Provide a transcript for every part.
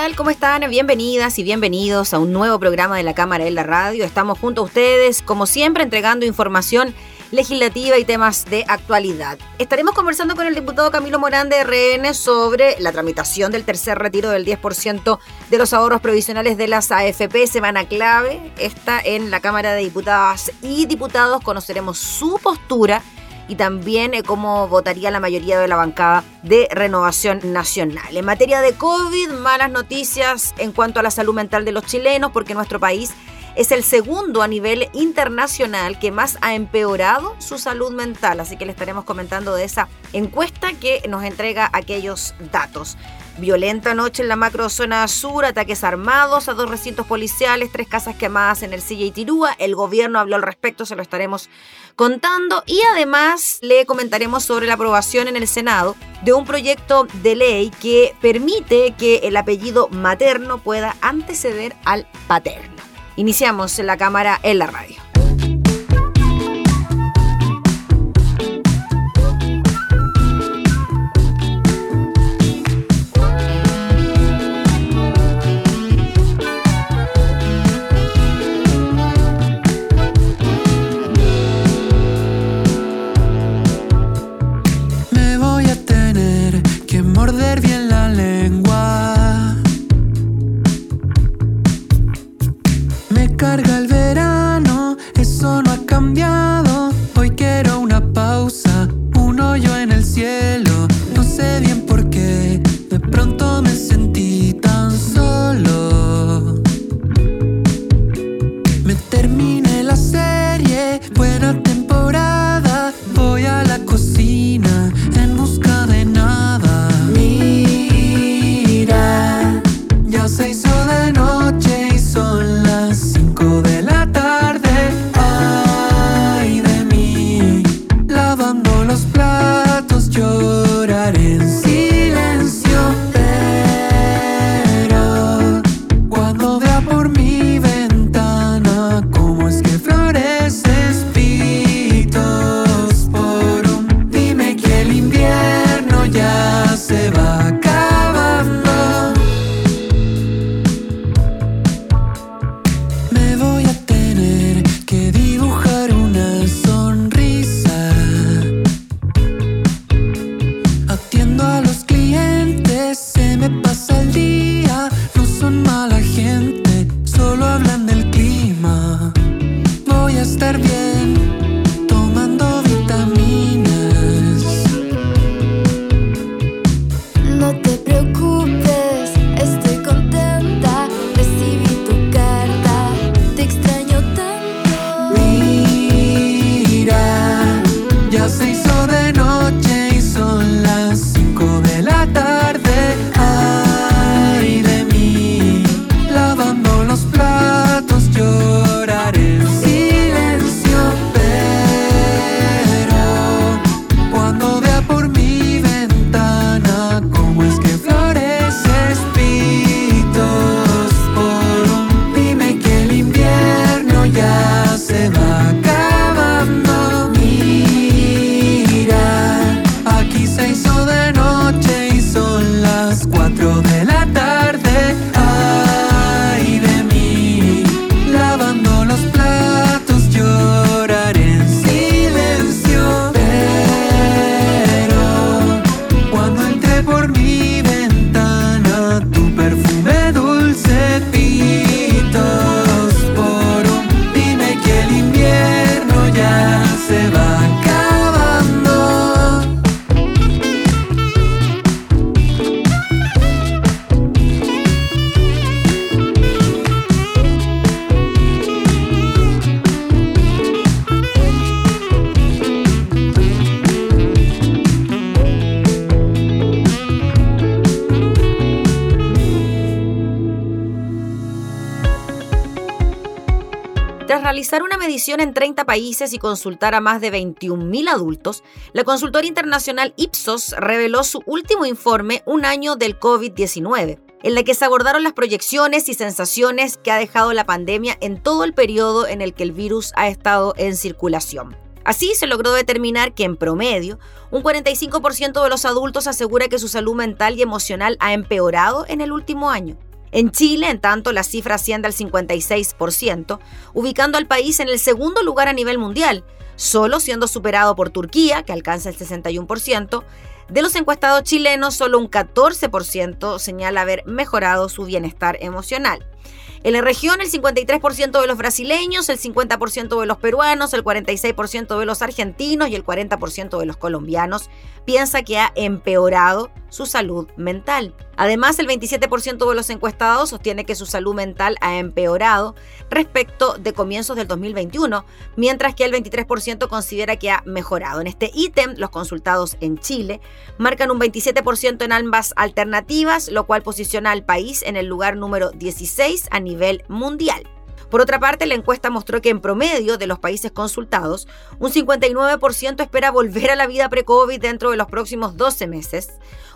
Tal? ¿Cómo están? Bienvenidas y bienvenidos a un nuevo programa de la Cámara en la Radio. Estamos junto a ustedes, como siempre, entregando información legislativa y temas de actualidad. Estaremos conversando con el diputado Camilo Morán de RN sobre la tramitación del tercer retiro del 10% de los ahorros provisionales de las AFP, semana clave. Está en la Cámara de Diputadas y Diputados. Conoceremos su postura y también eh, cómo votaría la mayoría de la bancada de Renovación Nacional. En materia de COVID, malas noticias en cuanto a la salud mental de los chilenos, porque nuestro país es el segundo a nivel internacional que más ha empeorado su salud mental, así que le estaremos comentando de esa encuesta que nos entrega aquellos datos. Violenta noche en la macrozona sur, ataques armados a dos recintos policiales, tres casas quemadas en el Silla y Tirúa. El gobierno habló al respecto, se lo estaremos contando. Y además le comentaremos sobre la aprobación en el Senado de un proyecto de ley que permite que el apellido materno pueda anteceder al paterno. Iniciamos la cámara en la radio. En 30 países y consultar a más de 21.000 adultos, la consultora internacional Ipsos reveló su último informe Un año del COVID-19, en la que se abordaron las proyecciones y sensaciones que ha dejado la pandemia en todo el periodo en el que el virus ha estado en circulación. Así se logró determinar que en promedio, un 45% de los adultos asegura que su salud mental y emocional ha empeorado en el último año. En Chile, en tanto, la cifra asciende al 56%, ubicando al país en el segundo lugar a nivel mundial, solo siendo superado por Turquía, que alcanza el 61%. De los encuestados chilenos, solo un 14% señala haber mejorado su bienestar emocional. En la región, el 53% de los brasileños, el 50% de los peruanos, el 46% de los argentinos y el 40% de los colombianos piensa que ha empeorado su salud mental. Además, el 27% de los encuestados sostiene que su salud mental ha empeorado respecto de comienzos del 2021, mientras que el 23% considera que ha mejorado. En este ítem, los consultados en Chile marcan un 27% en ambas alternativas, lo cual posiciona al país en el lugar número 16 a nivel mundial. Por otra parte, la encuesta mostró que en promedio de los países consultados, un 59% espera volver a la vida pre-COVID dentro de los próximos 12 meses,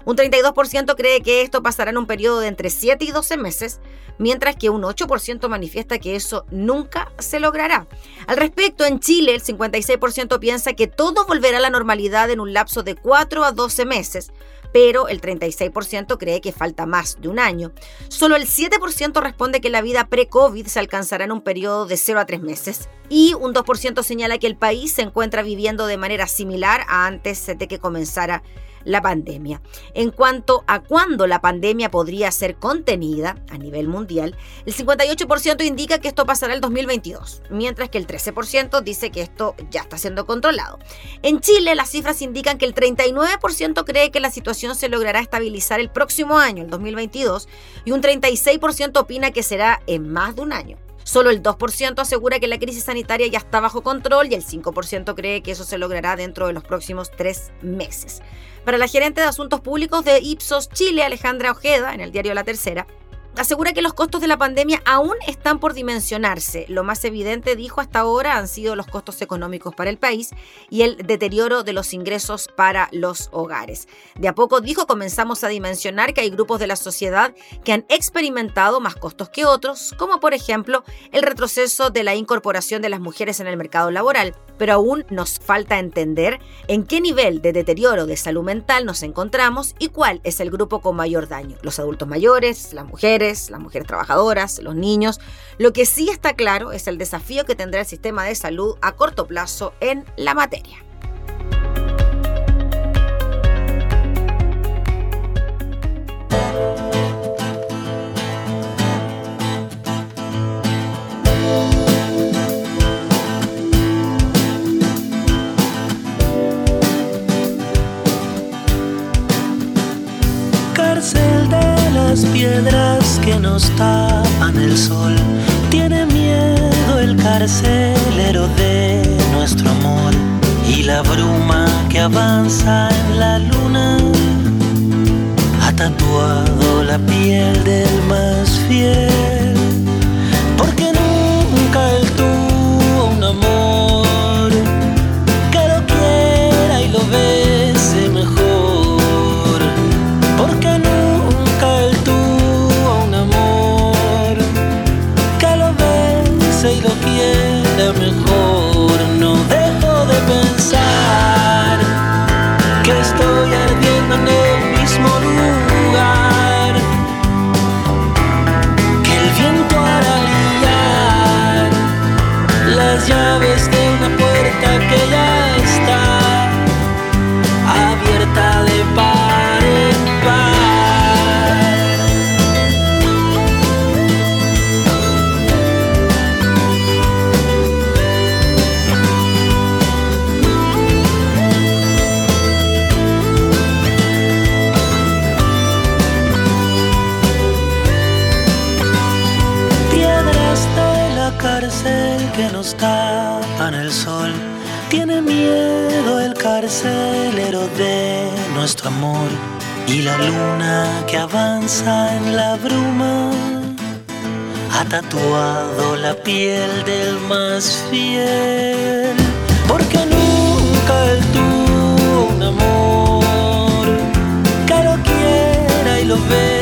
un 32% cree que esto pasará en un periodo de entre 7 y 12 meses, mientras que un 8% manifiesta que eso nunca se logrará. Al respecto, en Chile el 56% piensa que todo volverá a la normalidad en un lapso de 4 a 12 meses, pero el 36% cree que falta más de un año. Solo el 7% responde que la vida pre-COVID se alcanzará en un periodo de 0 a 3 meses. Y un 2% señala que el país se encuentra viviendo de manera similar a antes de que comenzara la pandemia. En cuanto a cuándo la pandemia podría ser contenida a nivel mundial, el 58% indica que esto pasará el 2022, mientras que el 13% dice que esto ya está siendo controlado. En Chile, las cifras indican que el 39% cree que la situación se logrará estabilizar el próximo año, el 2022, y un 36% opina que será en más de un año. Solo el 2% asegura que la crisis sanitaria ya está bajo control y el 5% cree que eso se logrará dentro de los próximos tres meses. Para la gerente de Asuntos Públicos de Ipsos Chile, Alejandra Ojeda, en el diario La Tercera, asegura que los costos de la pandemia aún están por dimensionarse. Lo más evidente, dijo hasta ahora, han sido los costos económicos para el país y el deterioro de los ingresos para los hogares. De a poco, dijo, comenzamos a dimensionar que hay grupos de la sociedad que han experimentado más costos que otros, como por ejemplo el retroceso de la incorporación de las mujeres en el mercado laboral. Pero aún nos falta entender en qué nivel de deterioro de salud mental nos encontramos y cuál es el grupo con mayor daño. Los adultos mayores, las mujeres, las mujeres trabajadoras, los niños. Lo que sí está claro es el desafío que tendrá el sistema de salud a corto plazo en la materia. Las piedras que nos tapan el sol. Tiene miedo el carcelero de nuestro amor y la bruma que avanza en la luna ha tatuado la piel del más fiel. Porque nunca él tuvo un amor que lo quiera y lo bese nuestro amor y la luna que avanza en la bruma. Ha tatuado la piel del más fiel, porque nunca él tuvo un amor que lo quiera y lo bese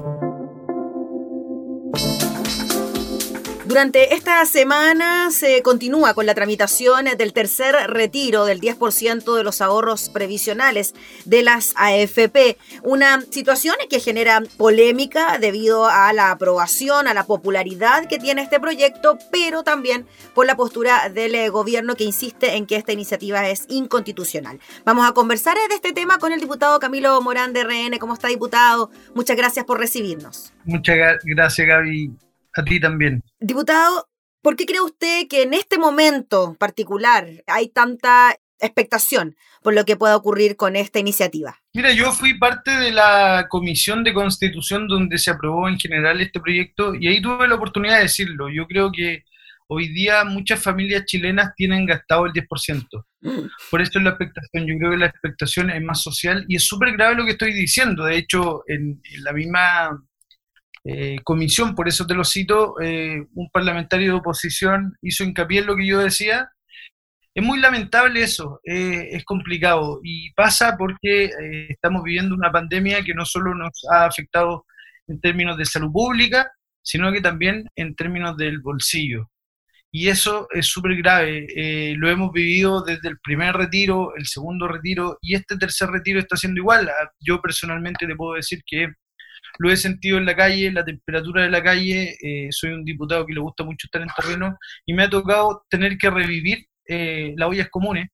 Durante esta semana se continúa con la tramitación del tercer retiro del 10% de los ahorros previsionales de las AFP, una situación que genera polémica debido a la aprobación, a la popularidad que tiene este proyecto, pero también por la postura del eh, gobierno que insiste en que esta iniciativa es inconstitucional. Vamos a conversar de este tema con el diputado Camilo Morán de RN. ¿Cómo está, diputado? Muchas gracias por recibirnos. Muchas gra- gracias, Gaby. A ti también. Diputado, ¿por qué cree usted que en este momento particular hay tanta expectación por lo que pueda ocurrir con esta iniciativa? Mira, yo fui parte de la comisión de constitución donde se aprobó en general este proyecto y ahí tuve la oportunidad de decirlo. Yo creo que hoy día muchas familias chilenas tienen gastado el 10%. Por eso es la expectación. Yo creo que la expectación es más social y es súper grave lo que estoy diciendo. De hecho, en, en la misma eh, comisión, por eso te lo cito, eh, un parlamentario de oposición hizo hincapié en lo que yo decía. Es muy lamentable eso, eh, es complicado y pasa porque eh, estamos viviendo una pandemia que no solo nos ha afectado en términos de salud pública, sino que también en términos del bolsillo. Y eso es súper grave. Lo hemos vivido desde el primer retiro, el segundo retiro y este tercer retiro está siendo igual. Ah, Yo personalmente te puedo decir que lo he sentido en la calle, la temperatura de la calle. eh, soy un diputado que le gusta mucho estar en terreno y me ha tocado tener que revivir eh, las ollas comunes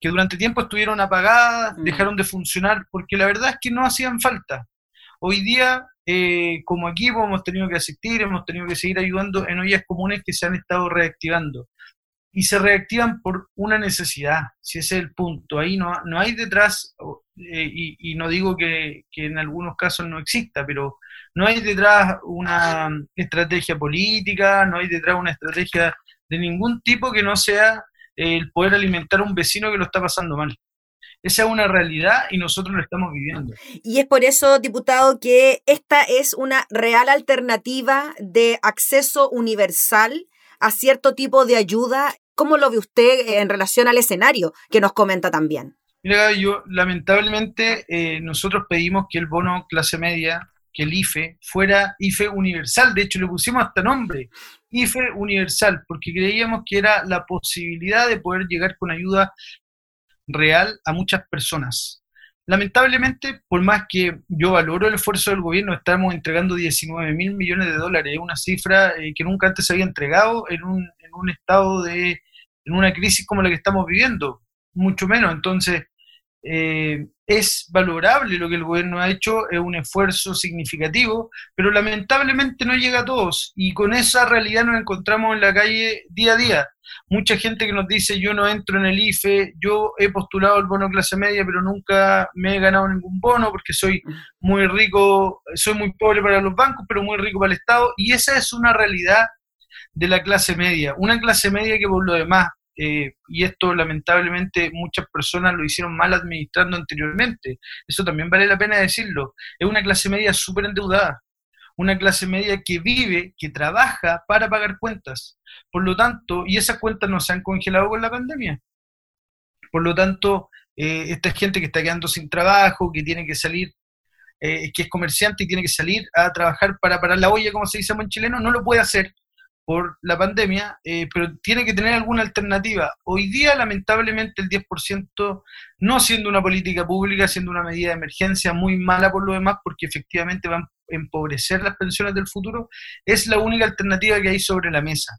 que durante tiempo estuvieron apagadas, Mm. dejaron de funcionar, porque la verdad es que no hacían falta. Hoy día, eh, como equipo, hemos tenido que asistir, hemos tenido que seguir ayudando en ollas comunes que se han estado reactivando. Y se reactivan por una necesidad, si ese es el punto. Ahí no, no hay detrás, eh, y, y no digo que, que en algunos casos no exista, pero no hay detrás una estrategia política, no hay detrás una estrategia de ningún tipo que no sea eh, el poder alimentar a un vecino que lo está pasando mal. Esa es una realidad y nosotros lo estamos viviendo. Y es por eso, diputado, que esta es una real alternativa de acceso universal a cierto tipo de ayuda. ¿Cómo lo ve usted en relación al escenario que nos comenta también? Mira, yo lamentablemente eh, nosotros pedimos que el bono clase media, que el IFE, fuera IFE universal. De hecho, le pusimos hasta nombre, IFE universal, porque creíamos que era la posibilidad de poder llegar con ayuda real a muchas personas. Lamentablemente, por más que yo valoro el esfuerzo del gobierno, estamos entregando 19 mil millones de dólares, una cifra eh, que nunca antes se había entregado en un, en un estado de, en una crisis como la que estamos viviendo, mucho menos. Entonces, eh, es valorable lo que el gobierno ha hecho, es un esfuerzo significativo, pero lamentablemente no llega a todos y con esa realidad nos encontramos en la calle día a día. Mucha gente que nos dice yo no entro en el IFE, yo he postulado el bono clase media, pero nunca me he ganado ningún bono porque soy muy rico, soy muy pobre para los bancos, pero muy rico para el Estado y esa es una realidad de la clase media, una clase media que por lo demás eh, y esto lamentablemente muchas personas lo hicieron mal administrando anteriormente. Eso también vale la pena decirlo. Es una clase media súper endeudada, una clase media que vive, que trabaja para pagar cuentas. Por lo tanto, y esas cuentas no se han congelado con la pandemia. Por lo tanto, eh, esta gente que está quedando sin trabajo, que tiene que salir, eh, que es comerciante y tiene que salir a trabajar para parar la olla, como se dice en chileno, no lo puede hacer por la pandemia, eh, pero tiene que tener alguna alternativa. Hoy día, lamentablemente, el 10%, no siendo una política pública, siendo una medida de emergencia muy mala por lo demás, porque efectivamente van a empobrecer las pensiones del futuro, es la única alternativa que hay sobre la mesa.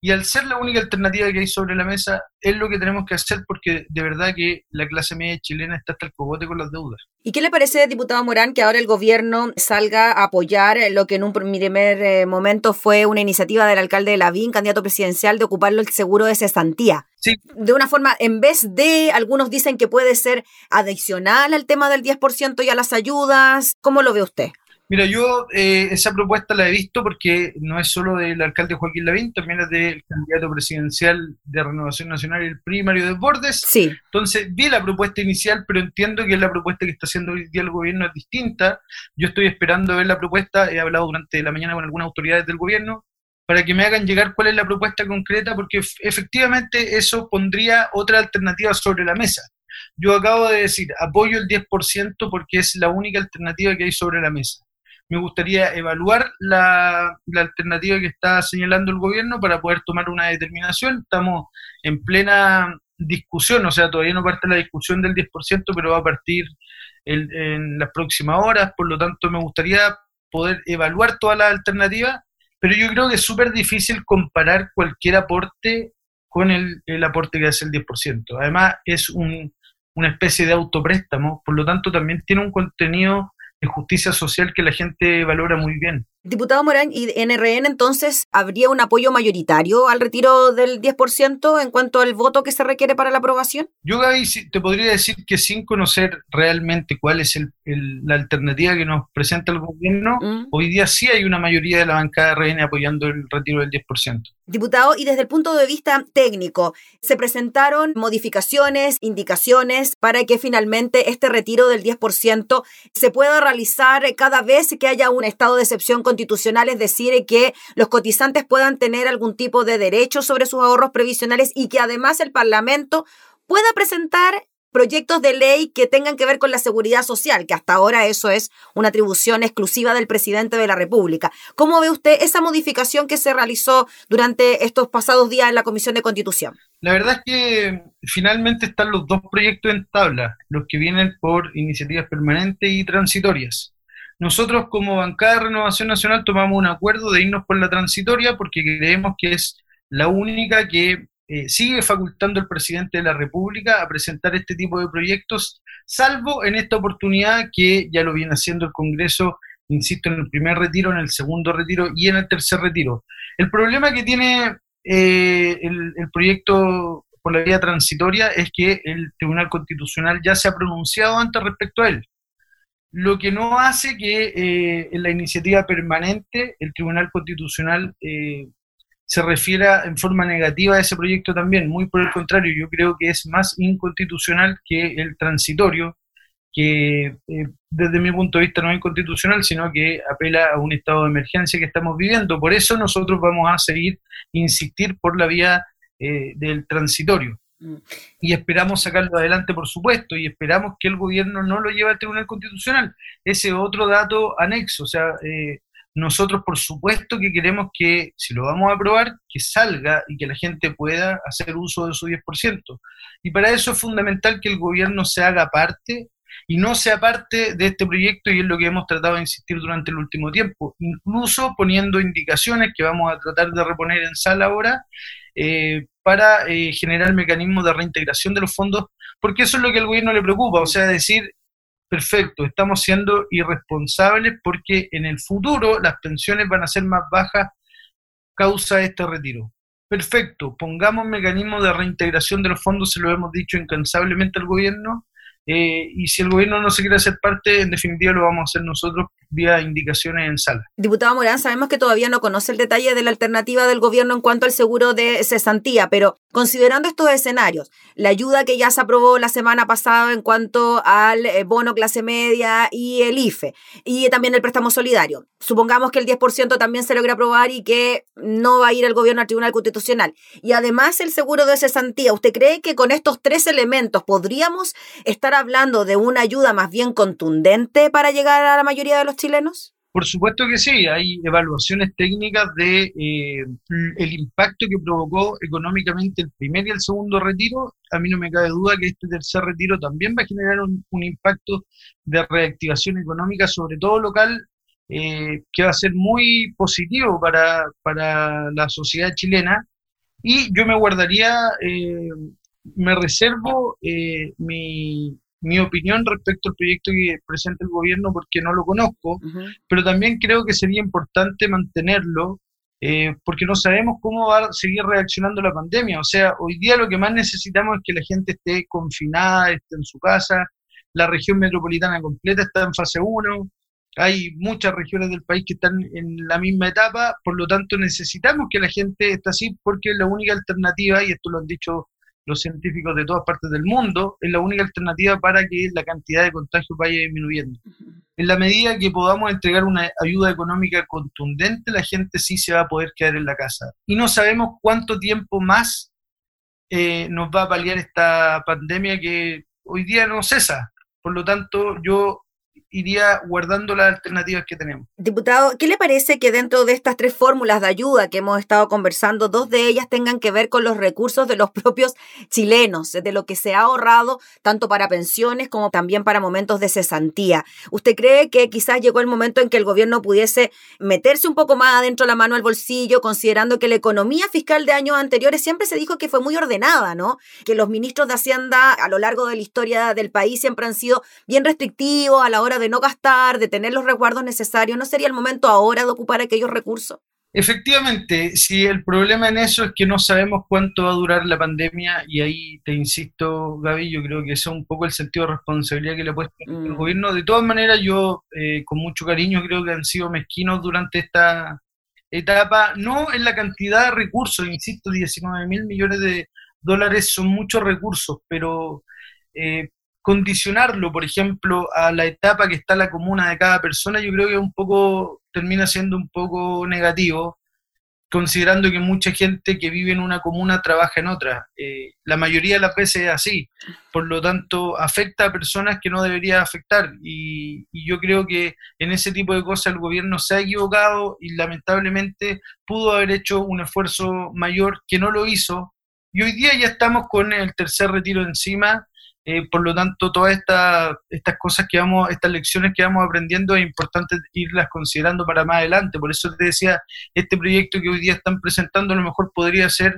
Y al ser la única alternativa que hay sobre la mesa, es lo que tenemos que hacer porque de verdad que la clase media chilena está hasta el cogote con las deudas. ¿Y qué le parece, diputado Morán, que ahora el gobierno salga a apoyar lo que en un primer eh, momento fue una iniciativa del alcalde de Lavín, candidato presidencial, de ocuparlo el seguro de cesantía? Sí. De una forma, en vez de, algunos dicen que puede ser adicional al tema del 10% y a las ayudas, ¿cómo lo ve usted? Mira, yo eh, esa propuesta la he visto porque no es solo del alcalde Joaquín Lavín, también es del candidato presidencial de Renovación Nacional, el primario de Bordes. Sí. Entonces, vi la propuesta inicial, pero entiendo que la propuesta que está haciendo hoy día el gobierno es distinta. Yo estoy esperando ver la propuesta, he hablado durante la mañana con algunas autoridades del gobierno, para que me hagan llegar cuál es la propuesta concreta, porque efectivamente eso pondría otra alternativa sobre la mesa. Yo acabo de decir, apoyo el 10% porque es la única alternativa que hay sobre la mesa me gustaría evaluar la, alternativa que está señalando el gobierno para poder tomar una determinación. Estamos en plena discusión, o sea, todavía no parte la discusión del 10%, pero va a partir en las próximas horas, por lo tanto me gustaría poder evaluar todas las alternativas, pero yo creo que es súper difícil comparar cualquier aporte con el, aporte que hace el 10%. Además, es una especie de autopréstamo, por lo tanto también tiene un contenido de justicia social que la gente valora muy bien. Diputado Morán, ¿y NRN entonces habría un apoyo mayoritario al retiro del 10% en cuanto al voto que se requiere para la aprobación? Yo, Gaby, te podría decir que sin conocer realmente cuál es la alternativa que nos presenta el gobierno, mm. hoy día sí hay una mayoría de la bancada de RN apoyando el retiro del 10%. Diputado, y desde el punto de vista técnico, ¿se presentaron modificaciones, indicaciones para que finalmente este retiro del 10% se pueda realizar cada vez que haya un estado de excepción constitucional, es decir, que los cotizantes puedan tener algún tipo de derecho sobre sus ahorros previsionales y que además el Parlamento pueda presentar proyectos de ley que tengan que ver con la seguridad social, que hasta ahora eso es una atribución exclusiva del presidente de la República. ¿Cómo ve usted esa modificación que se realizó durante estos pasados días en la Comisión de Constitución? La verdad es que finalmente están los dos proyectos en tabla, los que vienen por iniciativas permanentes y transitorias. Nosotros como bancada de Renovación Nacional tomamos un acuerdo de irnos por la transitoria porque creemos que es la única que eh, sigue facultando al presidente de la República a presentar este tipo de proyectos, salvo en esta oportunidad que ya lo viene haciendo el Congreso, insisto, en el primer retiro, en el segundo retiro y en el tercer retiro. El problema que tiene eh, el, el proyecto por la vía transitoria es que el Tribunal Constitucional ya se ha pronunciado antes respecto a él lo que no hace que eh, en la iniciativa permanente el Tribunal Constitucional eh, se refiera en forma negativa a ese proyecto también. Muy por el contrario, yo creo que es más inconstitucional que el transitorio, que eh, desde mi punto de vista no es inconstitucional, sino que apela a un estado de emergencia que estamos viviendo. Por eso nosotros vamos a seguir insistir por la vía del transitorio. Mm. Y esperamos sacarlo adelante, por supuesto, y esperamos que el gobierno no lo lleve al Tribunal Constitucional. Ese otro dato anexo, o sea, eh, nosotros por supuesto que queremos que, si lo vamos a aprobar, que salga y que la gente pueda hacer uso de su 10%. Y para eso es fundamental que el gobierno se haga parte y no sea parte de este proyecto y es lo que hemos tratado de insistir durante el último tiempo, incluso poniendo indicaciones que vamos a tratar de reponer en sala ahora eh, para eh, generar mecanismos de reintegración de los fondos, porque eso es lo que al gobierno le preocupa, o sea, decir, perfecto, estamos siendo irresponsables porque en el futuro las pensiones van a ser más bajas causa de este retiro. Perfecto, pongamos mecanismos de reintegración de los fondos, se lo hemos dicho incansablemente al gobierno, Eh, y si el gobierno no se quiere hacer parte, en definitiva lo vamos a hacer nosotros vía indicaciones en sala. Diputado Morán, sabemos que todavía no conoce el detalle de la alternativa del gobierno en cuanto al seguro de cesantía, pero considerando estos escenarios, la ayuda que ya se aprobó la semana pasada en cuanto al eh, bono clase media y el IFE, y también el préstamo solidario, supongamos que el 10% también se logra aprobar y que no va a ir el gobierno al Tribunal Constitucional, y además el seguro de cesantía, ¿usted cree que con estos tres elementos podríamos estar hablando de una ayuda más bien contundente para llegar a la mayoría de los chilenos? Por supuesto que sí, hay evaluaciones técnicas de eh, el impacto que provocó económicamente el primer y el segundo retiro. A mí no me cabe duda que este tercer retiro también va a generar un, impacto de reactivación económica, sobre todo local, eh, que va a ser muy positivo para, para la sociedad chilena. Y yo me guardaría, eh, me reservo mi, mi opinión respecto al proyecto que presenta el gobierno porque no lo conozco, pero también creo que sería importante mantenerlo eh, porque no sabemos cómo va a seguir reaccionando la pandemia. O sea, hoy día lo que más necesitamos es que la gente esté confinada, esté en su casa, la región metropolitana completa está en fase 1, hay muchas regiones del país que están en la misma etapa, por lo tanto necesitamos que la gente esté así porque es la única alternativa, y esto lo han dicho los científicos de todas partes del mundo, es la única alternativa para que la cantidad de contagios vaya disminuyendo. En la medida que podamos entregar una ayuda económica contundente, la gente sí se va a poder quedar en la casa. Y no sabemos cuánto tiempo más eh, nos va a paliar esta pandemia que hoy día no cesa. Por lo tanto, yo iría guardando las alternativas que tenemos. Diputado, ¿qué le parece que dentro de estas tres fórmulas de ayuda que hemos estado conversando, dos de ellas tengan que ver con los recursos de los propios chilenos, de lo que se ha ahorrado tanto para pensiones como también para momentos de cesantía? ¿Usted cree que quizás llegó el momento en que el gobierno pudiese meterse un poco más adentro la mano al bolsillo, considerando que la economía fiscal de años anteriores siempre se dijo que fue muy ordenada, ¿no? Que los ministros de Hacienda a lo largo de la historia del país siempre han sido bien restrictivos a la hora de no gastar, de tener los resguardos necesarios, ¿no sería el momento ahora de ocupar aquellos recursos? Efectivamente, si el problema en eso es que no sabemos cuánto va a durar la pandemia y ahí te insisto, Gaby, yo creo que ese es un poco el sentido de responsabilidad que le ha puesto el mm. gobierno. De todas maneras, yo eh, con mucho cariño creo que han sido mezquinos durante esta etapa, no en la cantidad de recursos, insisto, 19 mil millones de dólares son muchos recursos, pero eh, condicionarlo, por ejemplo, a la etapa que está la comuna de cada persona, yo creo que un poco termina siendo un poco negativo, considerando que mucha gente que vive en una comuna trabaja en otra. Eh, la mayoría de las veces es así, por lo tanto afecta a personas que no debería afectar. Y, y, yo creo que en ese tipo de cosas el gobierno se ha equivocado y lamentablemente pudo haber hecho un esfuerzo mayor que no lo hizo. Y hoy día ya estamos con el tercer retiro encima eh, por lo tanto, todas esta, estas cosas que vamos, estas lecciones que vamos aprendiendo es importante irlas considerando para más adelante. Por eso te decía, este proyecto que hoy día están presentando a lo mejor podría ser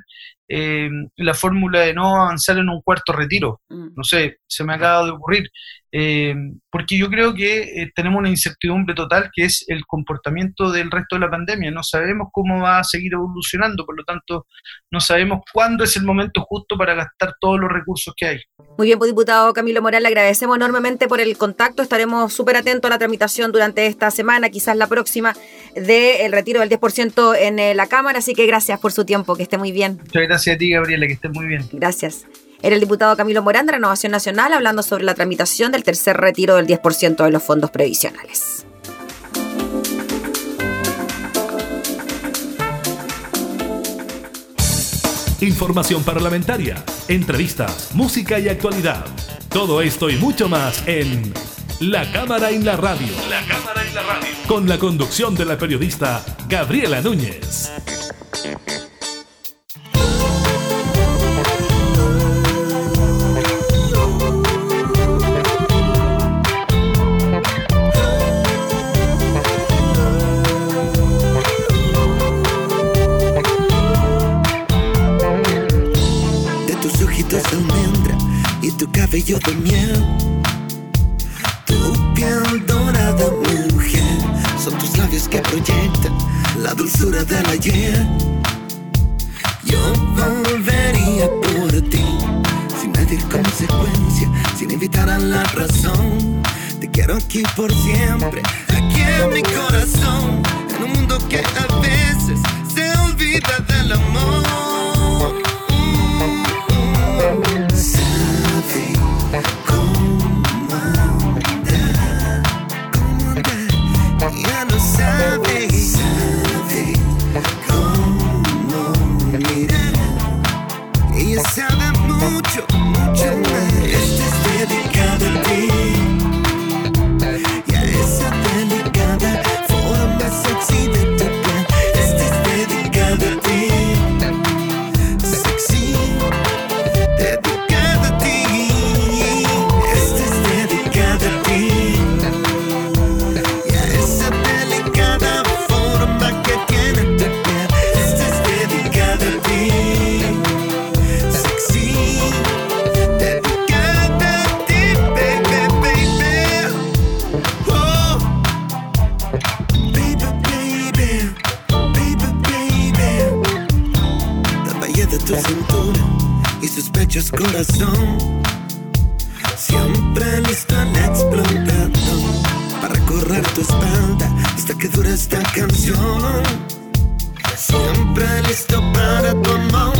eh, la fórmula de no avanzar en un cuarto retiro. Mm. No sé, se me acaba de ocurrir. Eh, porque yo creo que eh, tenemos una incertidumbre total que es el comportamiento del resto de la pandemia. No sabemos cómo va a seguir evolucionando, por lo tanto, no sabemos cuándo es el momento justo para gastar todos los recursos que hay. Muy bien, pues diputado Camilo Morales, le agradecemos enormemente por el contacto. Estaremos súper atentos a la tramitación durante esta semana, quizás la próxima, del retiro del 10% en eh, la Cámara. Así que gracias por su tiempo, que esté muy bien. Muchas gracias a ti, Gabriela, que esté muy bien. Gracias. Era el diputado Camilo Morán de Renovación Nacional hablando sobre la tramitación del tercer retiro del 10% de los fondos previsionales. Información parlamentaria, entrevistas, música y actualidad. Todo esto y mucho más en La Cámara en la Radio. La Cámara en la Radio. Con la conducción de la periodista Gabriela Núñez. Cabello de miel, tu piel dorada, mujer, son tus labios que proyectan la dulzura del ayer. Yo volvería por ti, sin medir consecuencia, sin invitar a la razón. Te quiero aquí por siempre, aquí en mi corazón. En un mundo que a veces se olvida del amor. Siempre listo al explotando para recorrer tu espalda hasta que dure esta canción. Siempre listo para tu amor,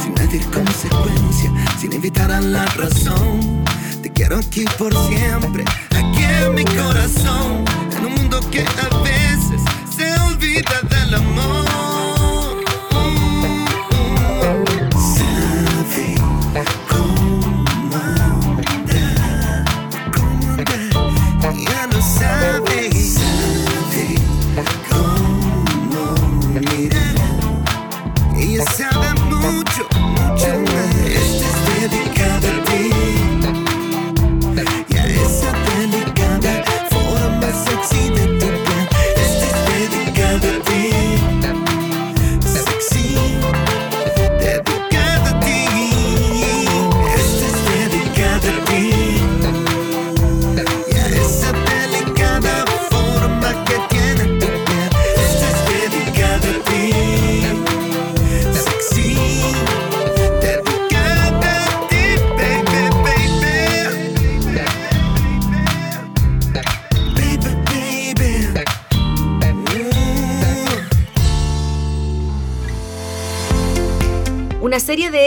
sin medir consecuencia, sin invitar a la razón. Te quiero aquí por siempre, aquí en mi corazón, en un mundo que a veces se olvida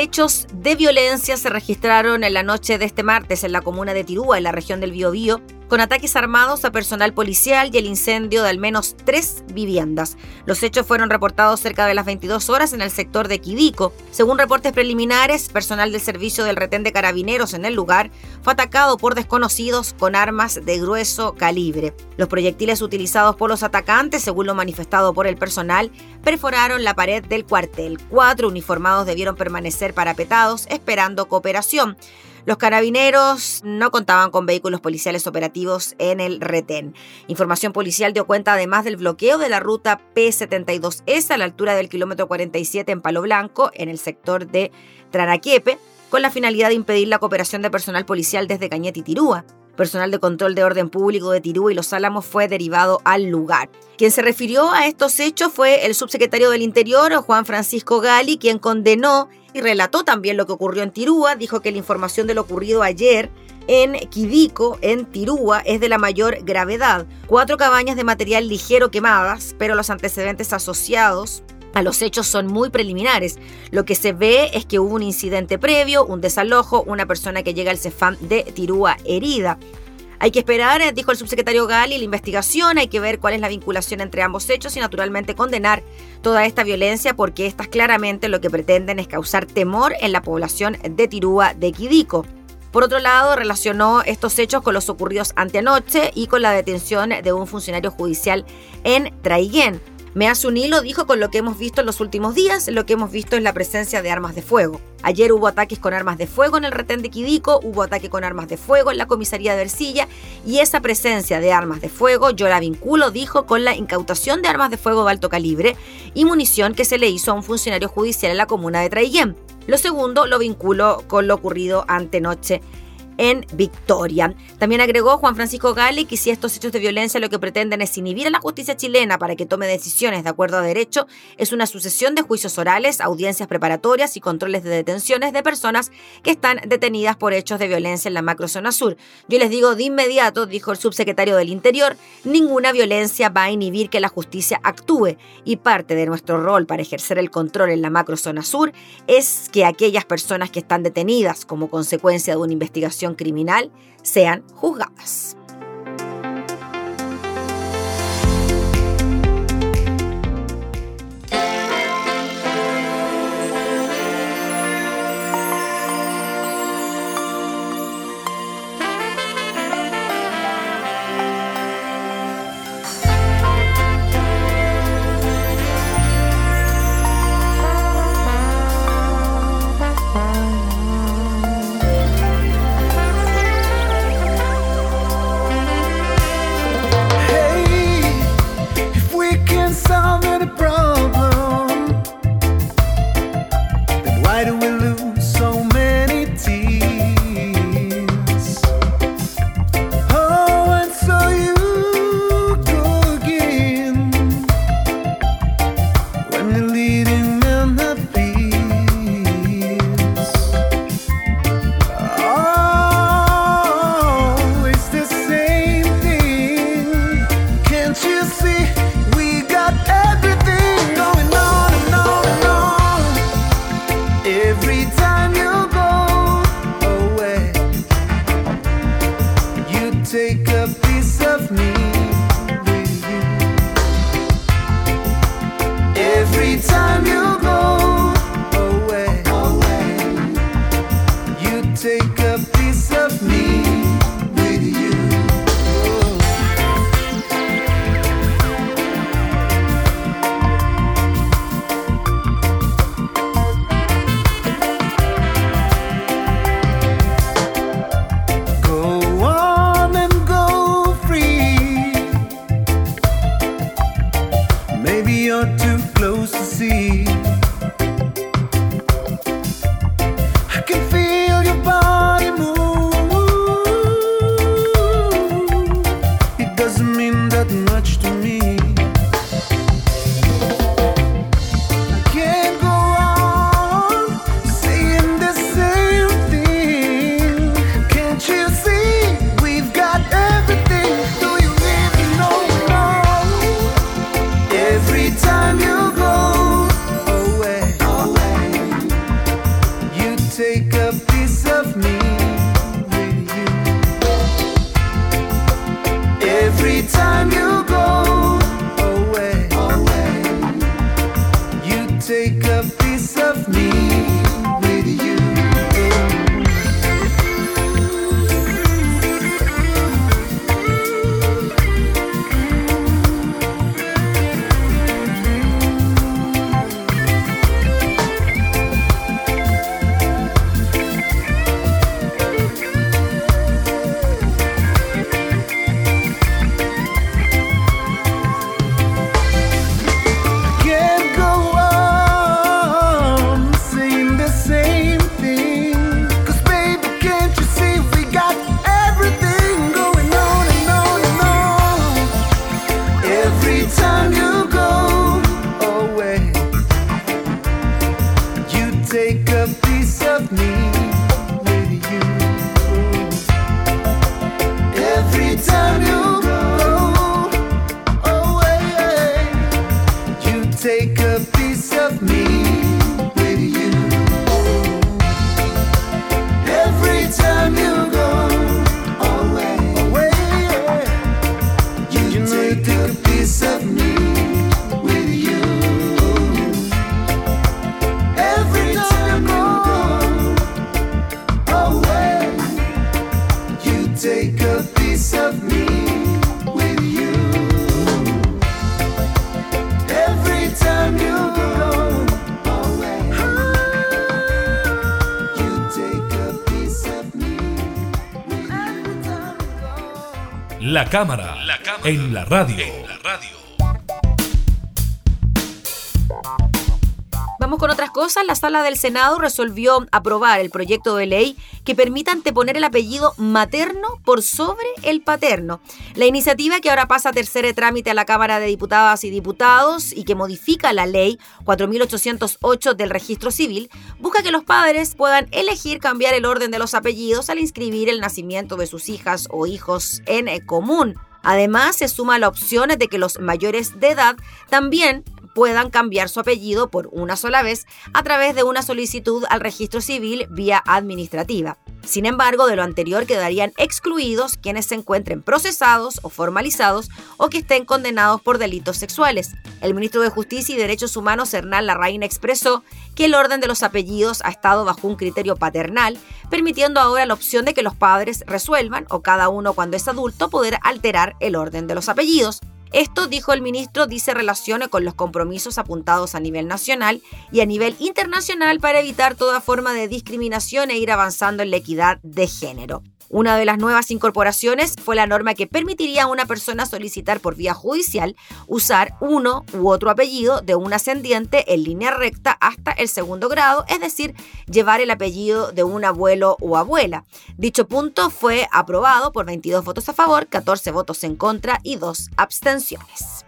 hechos de violencia se registraron en la noche de este martes en la comuna de Tirúa, en la región del Biobío, con ataques armados a personal policial y el incendio de al menos tres viviendas. Los hechos fueron reportados cerca de las 22 horas en el sector de Quidico. Según reportes preliminares, personal del servicio del retén de carabineros en el lugar fue atacado por desconocidos con armas de grueso calibre. Los proyectiles utilizados por los atacantes, según lo manifestado por el personal, perforaron la pared del cuartel. Cuatro uniformados debieron permanecer parapetados esperando cooperación. Los carabineros no contaban con vehículos policiales operativos en el retén. Información policial dio cuenta además del bloqueo de la ruta P72S a la altura del kilómetro 47 en Palo Blanco, en el sector de Tranaquiepe, con la finalidad de impedir la cooperación de personal policial desde Cañete y Tirúa. Personal de control de orden público de Tirúa y Los Álamos fue derivado al lugar. Quien se refirió a estos hechos fue el subsecretario del Interior, Juan Francisco Gali, quien condenó y relató también lo que ocurrió en Tirúa. Dijo que la información de lo ocurrido ayer en Quidico, en Tirúa, es de la mayor gravedad. Cuatro cabañas de material ligero quemadas, pero los antecedentes asociados a los hechos son muy preliminares. Lo que se ve es que hubo un incidente previo, un desalojo, una persona que llega al Cefam de Tirúa herida. Hay que esperar, eh, dijo el subsecretario Gali, la investigación, hay que ver cuál es la vinculación entre ambos hechos y naturalmente condenar toda esta violencia porque estas claramente lo que pretenden es causar temor en la población de Tirúa de Quidico. Por otro lado, relacionó estos hechos con los ocurridos anteanoche y con la detención de un funcionario judicial en Traiguén. Meas Unilo dijo con lo que hemos visto en los últimos días, lo que hemos visto es la presencia de armas de fuego. Ayer hubo ataques con armas de fuego en el retén de Quidico, hubo ataque con armas de fuego en la comisaría de Ercilla y esa presencia de armas de fuego yo la vinculo, dijo, con la incautación de armas de fuego de alto calibre y munición que se le hizo a un funcionario judicial en la comuna de Traiguén. Lo segundo lo vinculo con lo ocurrido antenoche en Victoria. También agregó Juan Francisco Gali que si estos hechos de violencia lo que pretenden es inhibir a la justicia chilena para que tome decisiones de acuerdo a derecho, es una sucesión de juicios orales, audiencias preparatorias y controles de detenciones de personas que están detenidas por hechos de violencia en la macrozona sur. Yo les digo de inmediato, dijo el subsecretario del Interior, ninguna violencia va a inhibir que la justicia actúe y parte de nuestro rol para ejercer el control en la macrozona sur es que aquellas personas que están detenidas como consecuencia de una investigación criminal sean juzgadas. in La cámara, en, la radio. Vamos con otras cosas. La sala del Senado resolvió aprobar el proyecto de ley que permita anteponer el apellido materno por sobre el paterno. La iniciativa que ahora pasa a tercer trámite a la Cámara de Diputadas y Diputados y que modifica la ley 4808 del registro civil busca que los padres puedan elegir cambiar el orden de los apellidos al inscribir el nacimiento de sus hijas o hijos en común. Además, se suma la opción de que los mayores de edad también puedan cambiar su apellido por una sola vez a través de una solicitud al registro civil vía administrativa. Sin embargo, de lo anterior quedarían excluidos quienes se encuentren procesados o formalizados o que estén condenados por delitos sexuales. El ministro de Justicia y Derechos Humanos, Hernán Larraín, expresó que el orden de los apellidos ha estado bajo un criterio paternal, permitiendo ahora la opción de que los padres resuelvan, o cada uno cuando es adulto, poder alterar el orden de los apellidos. Esto, dijo el ministro, dice relacione con los compromisos apuntados a nivel nacional y a nivel internacional para evitar toda forma de discriminación e ir avanzando en la equidad de género. Una de las nuevas incorporaciones fue la norma que permitiría a una persona solicitar por vía judicial usar uno u otro apellido de un ascendiente en línea recta hasta el segundo grado, es decir, llevar el apellido de un abuelo o abuela. Dicho punto fue aprobado por 22 votos a favor, 14 votos en contra y 2 abstenciones.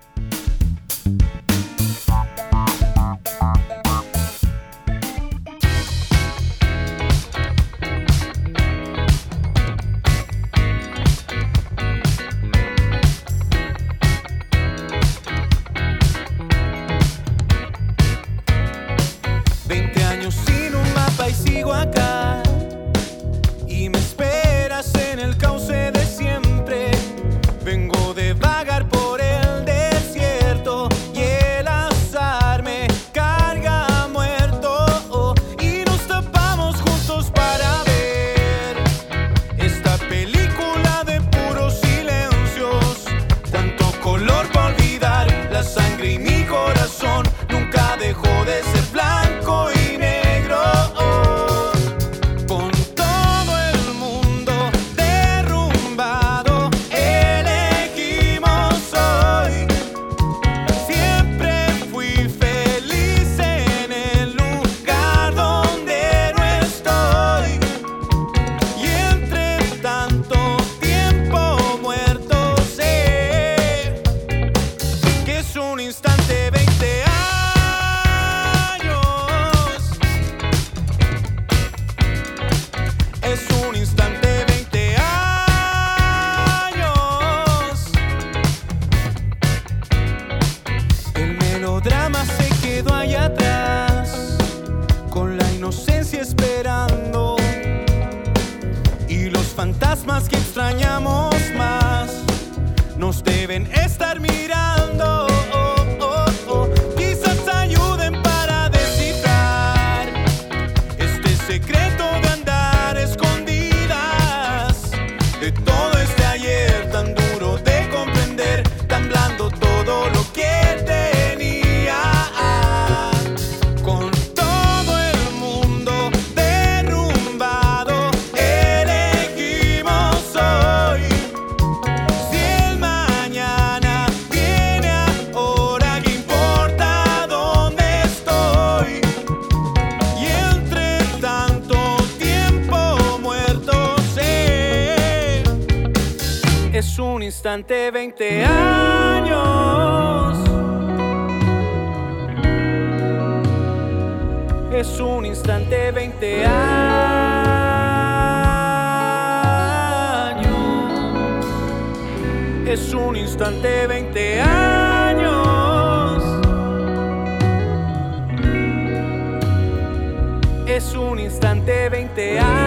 Drama se quedó allá atrás, con la inocencia esperando. Y los fantasmas que extrañamos más nos deben estar mirando. Instante 20 años. Es un instante 20 años. Es un instante 20 años. Es un instante 20 años.